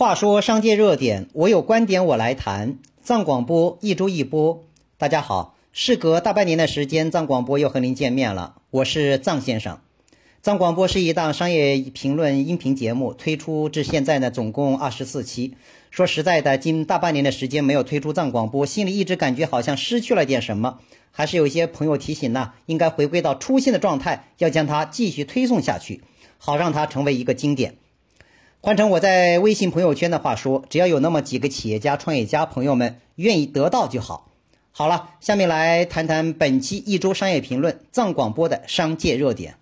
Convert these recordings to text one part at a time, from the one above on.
话说商界热点，我有观点我来谈。藏广播一周一播，大家好，事隔大半年的时间，藏广播又和您见面了，我是藏先生。藏广播是一档商业评论音频节目，推出至现在呢，总共二十四期。说实在的，近大半年的时间没有推出藏广播，心里一直感觉好像失去了点什么。还是有一些朋友提醒呢，应该回归到初心的状态，要将它继续推送下去，好让它成为一个经典。换成我在微信朋友圈的话说，只要有那么几个企业家、创业家朋友们愿意得到就好。好了，下面来谈谈本期一周商业评论藏广播的商界热点。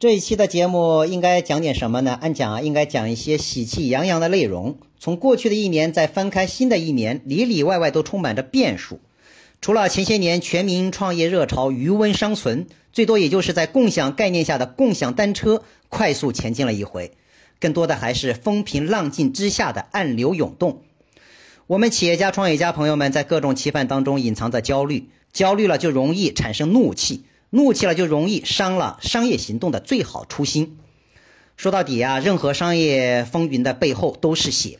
这一期的节目应该讲点什么呢？按讲啊，应该讲一些喜气洋洋的内容。从过去的一年再翻开新的一年，里里外外都充满着变数。除了前些年全民创业热潮余温尚存，最多也就是在共享概念下的共享单车快速前进了一回，更多的还是风平浪静之下的暗流涌动。我们企业家、创业家朋友们在各种期盼当中隐藏着焦虑，焦虑了就容易产生怒气。怒气了就容易伤了商业行动的最好初心。说到底啊，任何商业风云的背后都是血。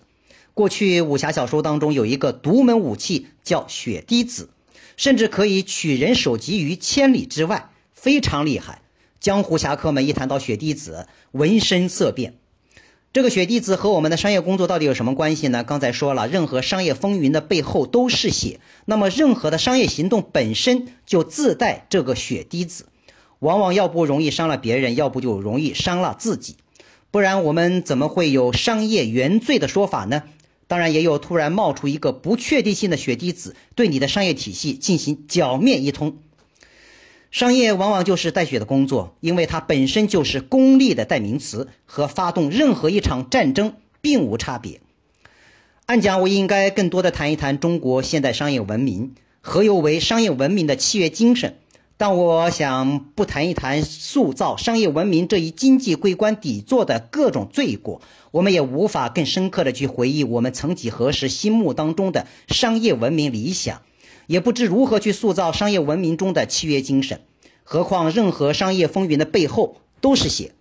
过去武侠小说当中有一个独门武器叫血滴子，甚至可以取人首级于千里之外，非常厉害。江湖侠客们一谈到血滴子，闻声色变。这个血滴子和我们的商业工作到底有什么关系呢？刚才说了，任何商业风云的背后都是血，那么任何的商业行动本身就自带这个血滴子，往往要不容易伤了别人，要不就容易伤了自己，不然我们怎么会有商业原罪的说法呢？当然也有突然冒出一个不确定性的血滴子，对你的商业体系进行剿灭一通。商业往往就是带血的工作，因为它本身就是功利的代名词，和发动任何一场战争并无差别。按讲，我应该更多的谈一谈中国现代商业文明，何由为商业文明的契约精神。但我想不谈一谈塑造商业文明这一经济桂冠底座的各种罪过，我们也无法更深刻的去回忆我们曾几何时心目当中的商业文明理想。也不知如何去塑造商业文明中的契约精神，何况任何商业风云的背后都是血。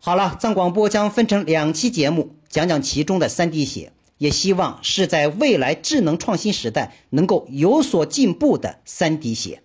好了，藏广播将分成两期节目，讲讲其中的三滴血，也希望是在未来智能创新时代能够有所进步的三滴血。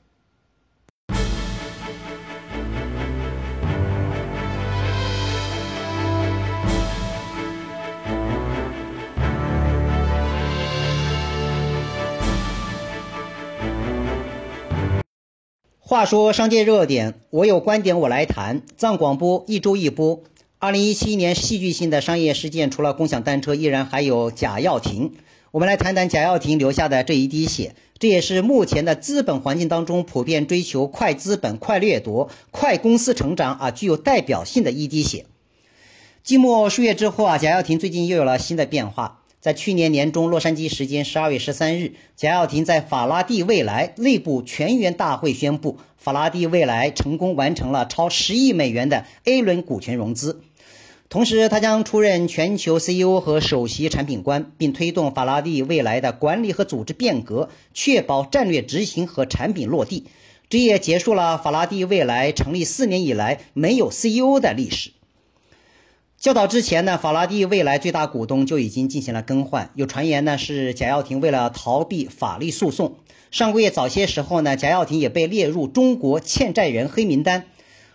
话说商界热点，我有观点我来谈。藏广播一周一播。二零一七年戏剧性的商业事件，除了共享单车，依然还有贾跃亭。我们来谈谈贾跃亭留下的这一滴血，这也是目前的资本环境当中普遍追求快资本、快掠夺、快公司成长啊，具有代表性的一滴血。寂寞数月之后啊，贾跃亭最近又有了新的变化。在去年年中，洛杉矶时间十二月十三日，贾跃亭在法拉第未来内部全员大会宣布，法拉第未来成功完成了超十亿美元的 A 轮股权融资。同时，他将出任全球 CEO 和首席产品官，并推动法拉第未来的管理和组织变革，确保战略执行和产品落地。这也结束了法拉第未来成立四年以来没有 CEO 的历史。较早之前呢，法拉第未来最大股东就已经进行了更换。有传言呢是贾跃亭为了逃避法律诉讼，上个月早些时候呢，贾跃亭也被列入中国欠债人黑名单。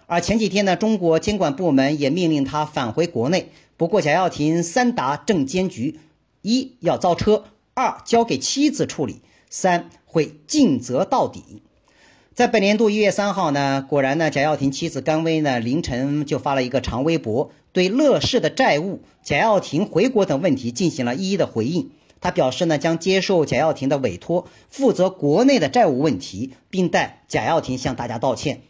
而前几天呢，中国监管部门也命令他返回国内。不过贾跃亭三答证监局：一要造车，二交给妻子处理，三会尽责到底。在本年度一月三号呢，果然呢，贾跃亭妻子甘薇呢凌晨就发了一个长微博，对乐视的债务、贾跃亭回国等问题进行了一一的回应。他表示呢，将接受贾跃亭的委托，负责国内的债务问题，并代贾跃亭向大家道歉。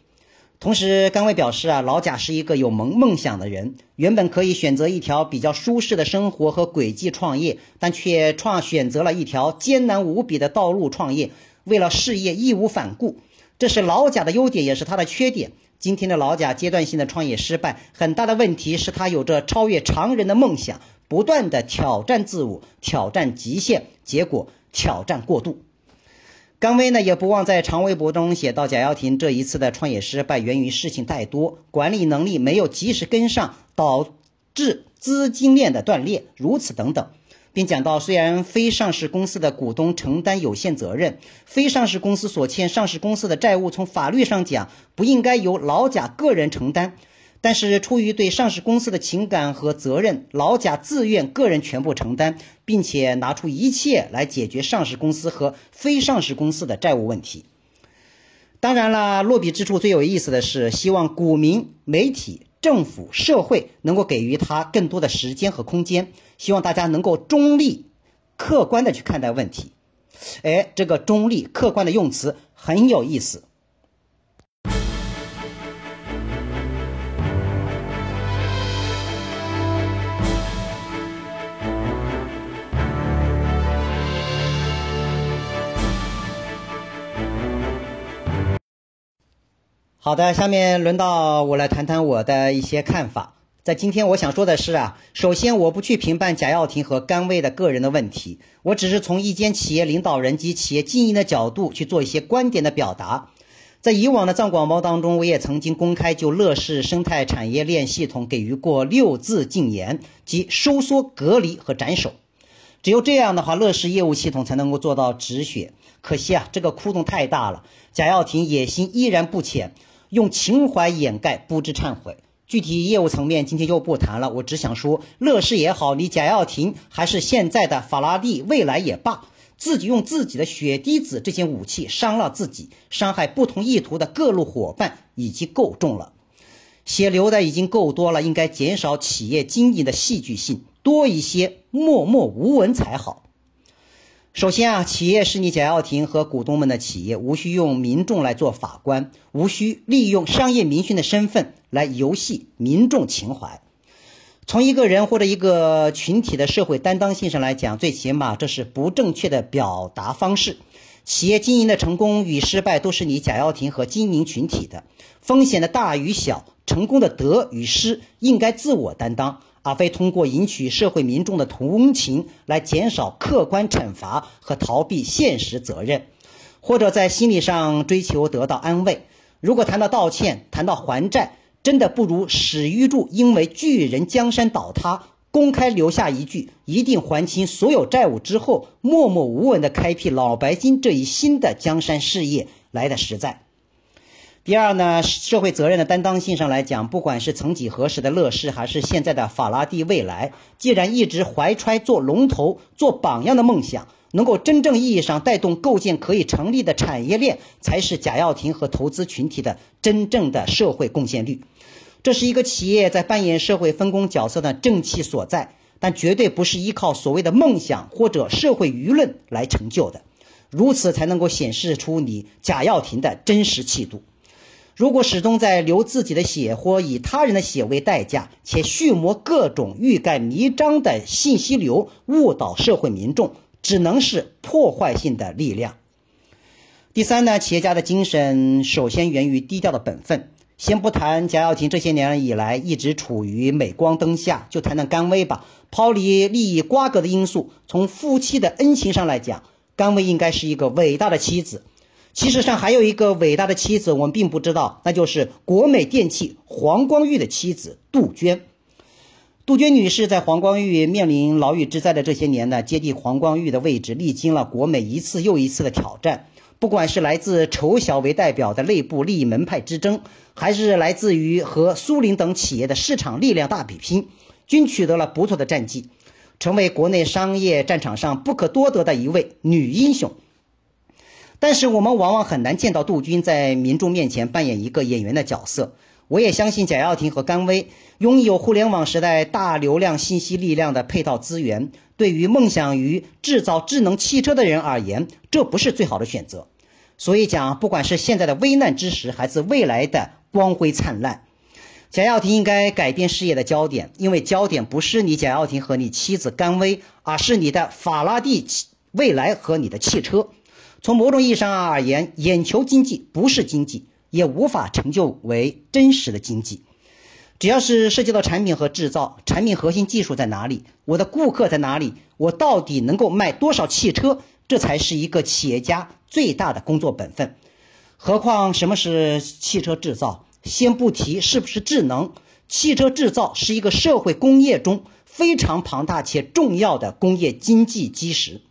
同时，甘薇表示啊，老贾是一个有梦梦想的人，原本可以选择一条比较舒适的生活和轨迹创业，但却创选择了一条艰难无比的道路创业，为了事业义无反顾。这是老贾的优点，也是他的缺点。今天的老贾阶段性的创业失败，很大的问题是他有着超越常人的梦想，不断的挑战自我，挑战极限，结果挑战过度。甘薇呢也不忘在长微博中写到，贾跃亭这一次的创业失败源于事情太多，管理能力没有及时跟上，导致资金链的断裂，如此等等。并讲到，虽然非上市公司的股东承担有限责任，非上市公司所欠上市公司的债务，从法律上讲不应该由老贾个人承担，但是出于对上市公司的情感和责任，老贾自愿个人全部承担，并且拿出一切来解决上市公司和非上市公司的债务问题。当然了，落笔之处最有意思的是，希望股民、媒体。政府、社会能够给予他更多的时间和空间，希望大家能够中立、客观的去看待问题。哎，这个中立、客观的用词很有意思。好的，下面轮到我来谈谈我的一些看法。在今天，我想说的是啊，首先我不去评判贾跃亭和甘薇的个人的问题，我只是从一间企业领导人及企业经营的角度去做一些观点的表达。在以往的藏广播当中，我也曾经公开就乐视生态产业链系统给予过六字禁言，即收缩、隔离和斩首。只有这样的话，乐视业务系统才能够做到止血。可惜啊，这个窟窿太大了，贾跃亭野心依然不浅。用情怀掩盖，不知忏悔。具体业务层面，今天就不谈了。我只想说，乐视也好，你贾跃亭还是现在的法拉利未来也罢，自己用自己的血滴子这些武器伤了自己，伤害不同意图的各路伙伴，已经够重了。血流的已经够多了，应该减少企业经营的戏剧性，多一些默默无闻才好。首先啊，企业是你贾跃亭和股东们的企业，无需用民众来做法官，无需利用商业明星的身份来游戏民众情怀。从一个人或者一个群体的社会担当性上来讲，最起码这是不正确的表达方式。企业经营的成功与失败都是你贾跃亭和经营群体的风险的大与小，成功的得与失应该自我担当。而非通过赢取社会民众的同情来减少客观惩罚和逃避现实责任，或者在心理上追求得到安慰。如果谈到道歉，谈到还债，真的不如史玉柱因为巨人江山倒塌，公开留下一句“一定还清所有债务”之后，默默无闻的开辟老白金这一新的江山事业来的实在。第二呢，社会责任的担当性上来讲，不管是曾几何时的乐视，还是现在的法拉第未来，既然一直怀揣做龙头、做榜样的梦想，能够真正意义上带动构建可以成立的产业链，才是贾跃亭和投资群体的真正的社会贡献率。这是一个企业在扮演社会分工角色的正气所在，但绝对不是依靠所谓的梦想或者社会舆论来成就的。如此才能够显示出你贾跃亭的真实气度。如果始终在流自己的血或以他人的血为代价，且蓄谋各种欲盖弥彰的信息流，误导社会民众，只能是破坏性的力量。第三呢，企业家的精神首先源于低调的本分。先不谈贾跃亭这些年以来一直处于镁光灯下，就谈谈甘薇吧。抛离利益瓜葛的因素，从夫妻的恩情上来讲，甘薇应该是一个伟大的妻子。其实上还有一个伟大的妻子，我们并不知道，那就是国美电器黄光裕的妻子杜鹃。杜鹃女士在黄光裕面临牢狱之灾的这些年呢，接替黄光裕的位置，历经了国美一次又一次的挑战。不管是来自丑小为代表的内部利益门派之争，还是来自于和苏宁等企业的市场力量大比拼，均取得了不错的战绩，成为国内商业战场上不可多得的一位女英雄。但是我们往往很难见到杜鹃在民众面前扮演一个演员的角色。我也相信贾跃亭和甘薇拥有互联网时代大流量信息力量的配套资源，对于梦想于制造智能汽车的人而言，这不是最好的选择。所以讲，不管是现在的危难之时，还是未来的光辉灿烂，贾跃亭应该改变事业的焦点，因为焦点不是你贾跃亭和你妻子甘薇，而是你的法拉第未来和你的汽车。从某种意义上而言，眼球经济不是经济，也无法成就为真实的经济。只要是涉及到产品和制造，产品核心技术在哪里？我的顾客在哪里？我到底能够卖多少汽车？这才是一个企业家最大的工作本分。何况什么是汽车制造？先不提是不是智能，汽车制造是一个社会工业中非常庞大且重要的工业经济基石。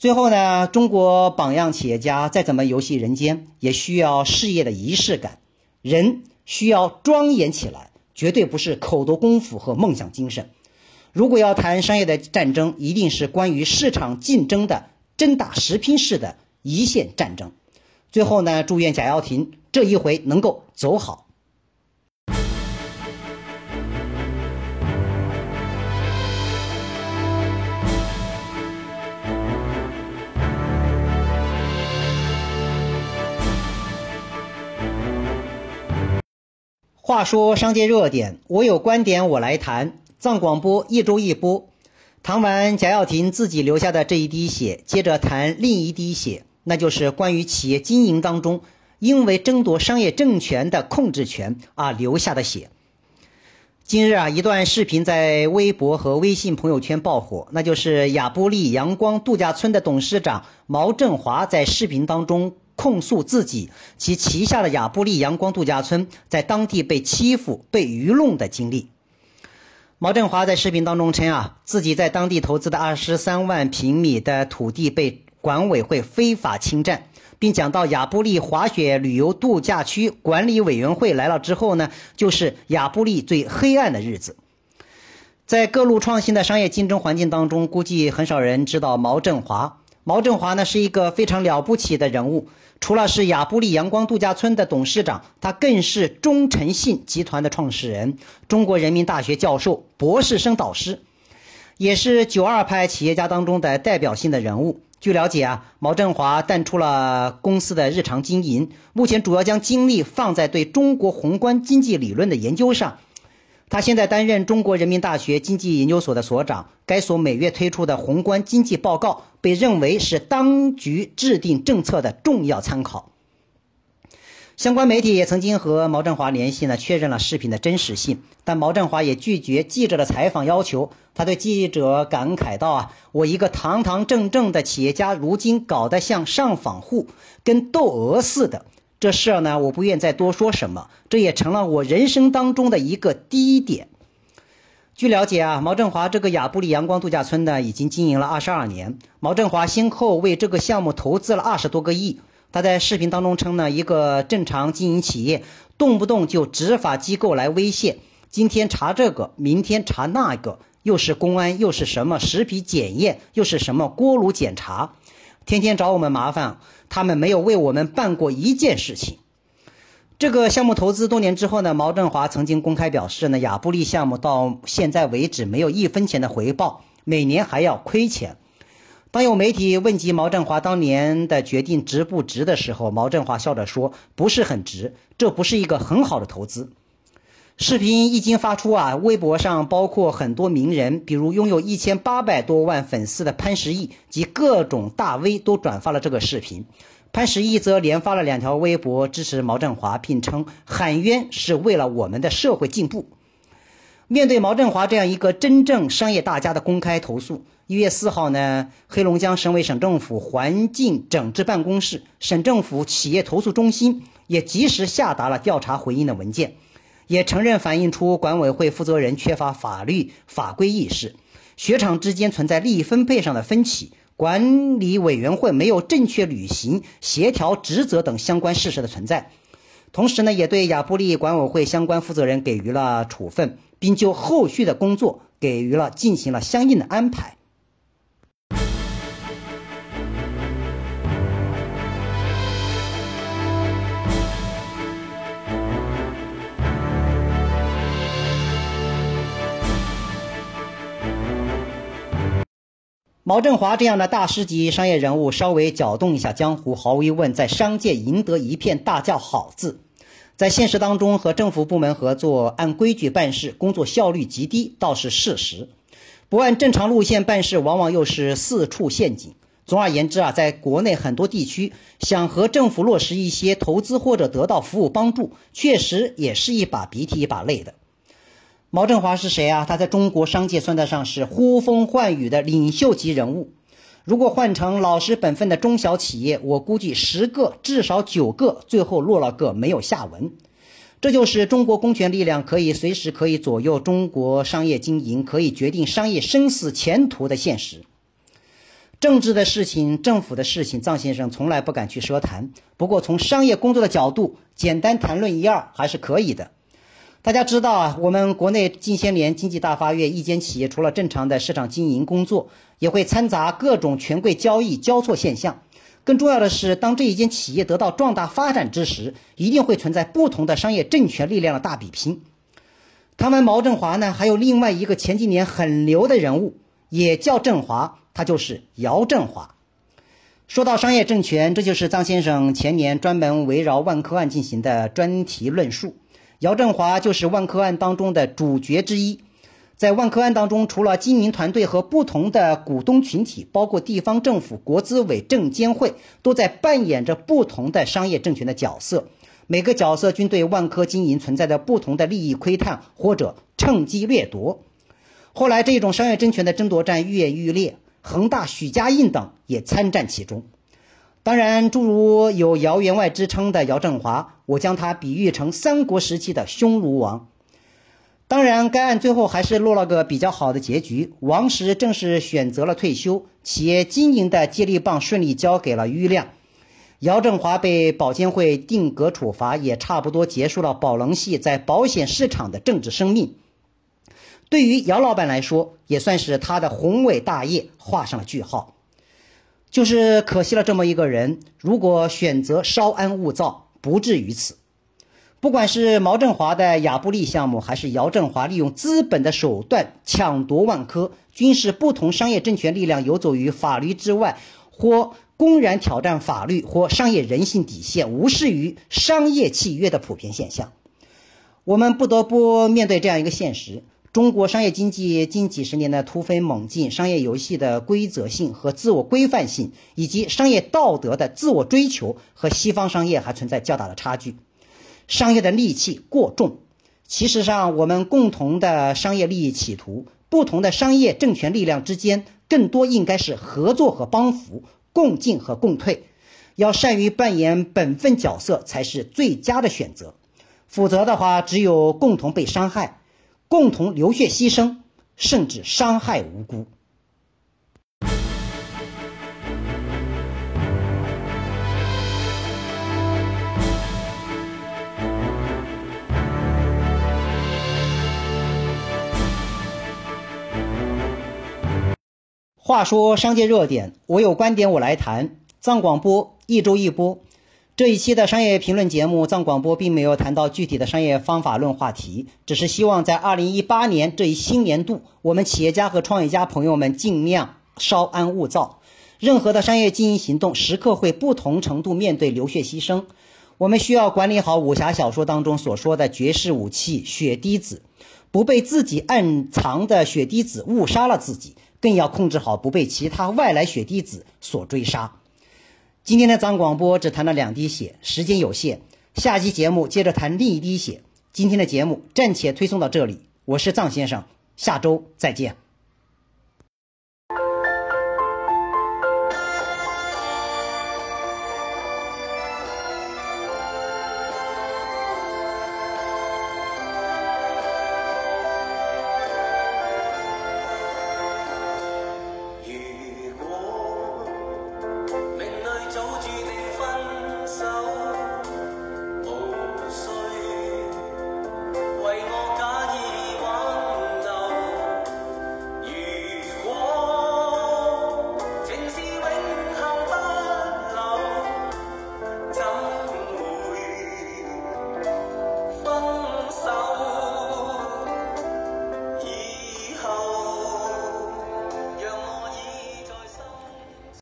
最后呢，中国榜样企业家再怎么游戏人间，也需要事业的仪式感。人需要庄严起来，绝对不是口头功夫和梦想精神。如果要谈商业的战争，一定是关于市场竞争的真打实拼式的一线战争。最后呢，祝愿贾跃亭这一回能够走好。话说商界热点，我有观点我来谈。藏广播一周一播，谈完贾跃亭自己留下的这一滴血，接着谈另一滴血，那就是关于企业经营当中因为争夺商业政权的控制权而留下的血。今日啊，一段视频在微博和微信朋友圈爆火，那就是亚布力阳光度假村的董事长毛振华在视频当中。控诉自己其旗下的亚布力阳光度假村在当地被欺负、被愚弄的经历。毛振华在视频当中称啊，自己在当地投资的二十三万平米的土地被管委会非法侵占，并讲到亚布力滑雪旅游度假区管理委员会来了之后呢，就是亚布力最黑暗的日子。在各路创新的商业竞争环境当中，估计很少人知道毛振华。毛振华呢是一个非常了不起的人物，除了是亚布力阳光度假村的董事长，他更是中诚信集团的创始人，中国人民大学教授、博士生导师，也是九二派企业家当中的代表性的人物。据了解啊，毛振华淡出了公司的日常经营，目前主要将精力放在对中国宏观经济理论的研究上。他现在担任中国人民大学经济研究所的所长，该所每月推出的宏观经济报告被认为是当局制定政策的重要参考。相关媒体也曾经和毛振华联系呢，确认了视频的真实性，但毛振华也拒绝记者的采访要求。他对记者感慨道：“啊，我一个堂堂正正的企业家，如今搞得像上访户，跟窦娥似的。”这事儿呢，我不愿再多说什么，这也成了我人生当中的一个低点。据了解啊，毛振华这个亚布力阳光度假村呢，已经经营了二十二年。毛振华先后为这个项目投资了二十多个亿。他在视频当中称呢，一个正常经营企业，动不动就执法机构来威胁，今天查这个，明天查那个，又是公安，又是什么食品检验，又是什么锅炉检查。天天找我们麻烦，他们没有为我们办过一件事情。这个项目投资多年之后呢，毛振华曾经公开表示呢，亚布力项目到现在为止没有一分钱的回报，每年还要亏钱。当有媒体问及毛振华当年的决定值不值的时候，毛振华笑着说：“不是很值，这不是一个很好的投资。”视频一经发出啊，微博上包括很多名人，比如拥有一千八百多万粉丝的潘石屹及各种大 V 都转发了这个视频。潘石屹则连发了两条微博支持毛振华，并称喊冤是为了我们的社会进步。面对毛振华这样一个真正商业大家的公开投诉，一月四号呢，黑龙江省委省政府环境整治办公室、省政府企业投诉中心也及时下达了调查回应的文件。也承认反映出管委会负责人缺乏法律法规意识，雪场之间存在利益分配上的分歧，管理委员会没有正确履行协调职责等相关事实的存在。同时呢，也对亚布力管委会相关负责人给予了处分，并就后续的工作给予了进行了相应的安排。毛振华这样的大师级商业人物，稍微搅动一下江湖，毫无疑问在商界赢得一片大叫好字。在现实当中，和政府部门合作，按规矩办事，工作效率极低，倒是事实；不按正常路线办事，往往又是四处陷阱。总而言之啊，在国内很多地区，想和政府落实一些投资或者得到服务帮助，确实也是一把鼻涕一把泪的。毛振华是谁啊？他在中国商界算得上是呼风唤雨的领袖级人物。如果换成老实本分的中小企业，我估计十个至少九个最后落了个没有下文。这就是中国公权力量可以随时可以左右中国商业经营，可以决定商业生死前途的现实。政治的事情、政府的事情，臧先生从来不敢去奢谈。不过，从商业工作的角度，简单谈论一二还是可以的。大家知道啊，我们国内近些年经济大发跃，一间企业除了正常的市场经营工作，也会掺杂各种权贵交易交错现象。更重要的是，当这一间企业得到壮大发展之时，一定会存在不同的商业政权力量的大比拼。他们毛振华呢，还有另外一个前几年很牛的人物，也叫振华。他就是姚振华。说到商业政权，这就是张先生前年专门围绕万科案进行的专题论述。姚振华就是万科案当中的主角之一。在万科案当中，除了经营团队和不同的股东群体，包括地方政府、国资委、证监会，都在扮演着不同的商业政权的角色。每个角色均对万科经营存在着不同的利益窥探或者趁机掠夺。后来，这种商业政权的争夺战愈演愈烈。恒大、许家印等也参战其中。当然，诸如有姚员外之称的姚振华，我将他比喻成三国时期的匈奴王。当然，该案最后还是落了个比较好的结局。王石正式选择了退休，企业经营的接力棒顺利交给了余亮。姚振华被保监会定格处罚，也差不多结束了宝能系在保险市场的政治生命。对于姚老板来说，也算是他的宏伟大业画上了句号。就是可惜了这么一个人，如果选择稍安勿躁，不至于此。不管是毛振华的亚布力项目，还是姚振华利用资本的手段抢夺万科，均是不同商业政权力量游走于法律之外，或公然挑战法律，或商业人性底线，无视于商业契约的普遍现象。我们不得不面对这样一个现实。中国商业经济近几十年的突飞猛进，商业游戏的规则性和自我规范性，以及商业道德的自我追求，和西方商业还存在较大的差距。商业的戾气过重。其实上，我们共同的商业利益企图，不同的商业政权力量之间，更多应该是合作和帮扶，共进和共退。要善于扮演本分角色，才是最佳的选择。否则的话，只有共同被伤害。共同流血牺牲，甚至伤害无辜。话说商界热点，我有观点我来谈。藏广播一周一播。这一期的商业评论节目，藏广播并没有谈到具体的商业方法论话题，只是希望在二零一八年这一新年度，我们企业家和创业家朋友们尽量稍安勿躁。任何的商业经营行动，时刻会不同程度面对流血牺牲。我们需要管理好武侠小说当中所说的绝世武器血滴子，不被自己暗藏的血滴子误杀了自己，更要控制好不被其他外来血滴子所追杀。今天的藏广播只谈了两滴血，时间有限，下期节目接着谈另一滴血。今天的节目暂且推送到这里，我是藏先生，下周再见。